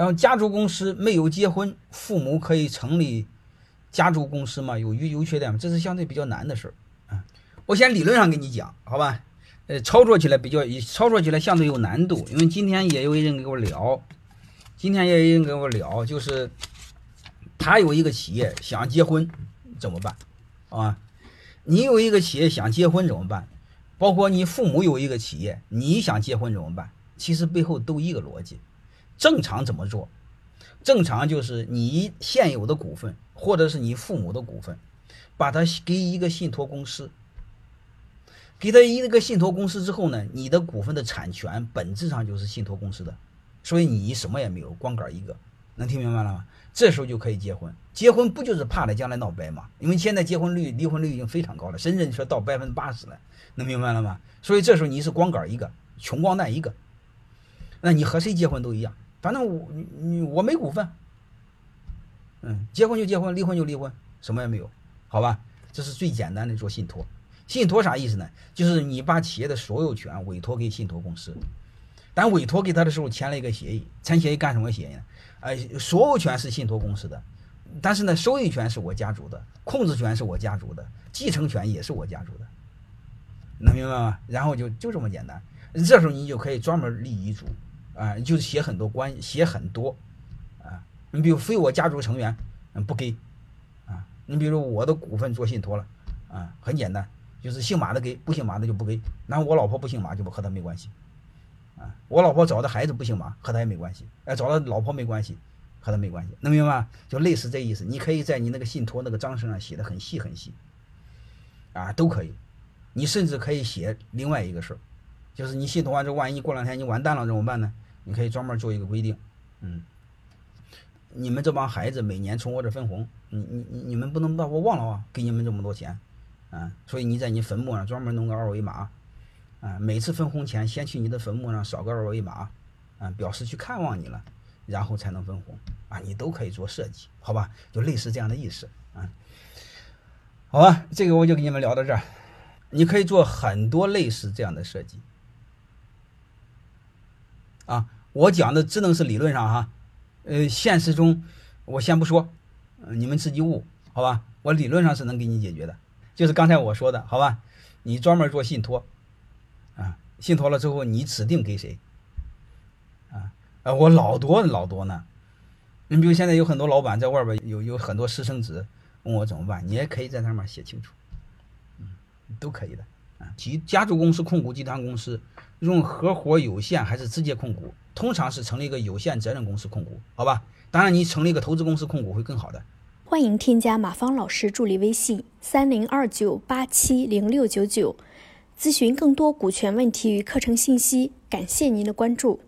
然后家族公司没有结婚，父母可以成立家族公司吗？有优优缺点吗？这是相对比较难的事儿啊。我先理论上跟你讲，好吧？呃，操作起来比较，操作起来相对有难度，因为今天也有一人跟我聊，今天也有人跟我聊，就是他有一个企业想结婚怎么办啊？你有一个企业想结婚怎么办？包括你父母有一个企业，你想结婚怎么办？其实背后都一个逻辑。正常怎么做？正常就是你现有的股份，或者是你父母的股份，把它给一个信托公司，给他一个信托公司之后呢，你的股份的产权本质上就是信托公司的，所以你什么也没有，光杆一个，能听明白了吗？这时候就可以结婚。结婚不就是怕他将来闹掰吗？因为现在结婚率、离婚率已经非常高了，深圳说到百分之八十了，能明白了吗？所以这时候你是光杆一个，穷光蛋一个，那你和谁结婚都一样。反正我你你我没股份，嗯，结婚就结婚，离婚就离婚，什么也没有，好吧？这是最简单的做信托。信托啥意思呢？就是你把企业的所有权委托给信托公司，但委托给他的时候签了一个协议，签协议干什么协议呢？哎，所有权是信托公司的，但是呢，收益权是我家族的，控制权是我家族的，继承权也是我家族的，能明白吗？然后就就这么简单，这时候你就可以专门立遗嘱。啊，就是写很多关，写很多，啊，你比如非我家族成员，嗯，不给，啊，你比如我的股份做信托了，啊，很简单，就是姓马的给，不姓马的就不给。然后我老婆不姓马，就不和他没关系，啊，我老婆找的孩子不姓马，和他也没关系，哎，找的老婆没关系，和他没关系，能明白吗？就类似这意思。你可以在你那个信托那个章程上写的很细很细，啊，都可以。你甚至可以写另外一个事儿。就是你信托完之后，万一过两天你完蛋了怎么办呢？你可以专门做一个规定，嗯，你们这帮孩子每年从我这分红，你你你你们不能把我忘了啊，给你们这么多钱，啊，所以你在你坟墓上专门弄个二维码，啊，每次分红前先去你的坟墓上扫个二维码，啊，表示去看望你了，然后才能分红，啊，你都可以做设计，好吧？就类似这样的意思，啊，好吧，这个我就给你们聊到这儿，你可以做很多类似这样的设计。啊，我讲的只能是理论上哈，呃，现实中我先不说，你们自己悟，好吧？我理论上是能给你解决的，就是刚才我说的，好吧？你专门做信托，啊，信托了之后你指定给谁？啊，啊，我老多老多呢。你比如现在有很多老板在外边有有很多私生子，问我怎么办？你也可以在上面写清楚，嗯，都可以的。及家族公司、控股集团公司，用合伙有限还是直接控股？通常是成立一个有限责任公司控股，好吧？当然，你成立一个投资公司控股会更好的。欢迎添加马芳老师助理微信：三零二九八七零六九九，咨询更多股权问题与课程信息。感谢您的关注。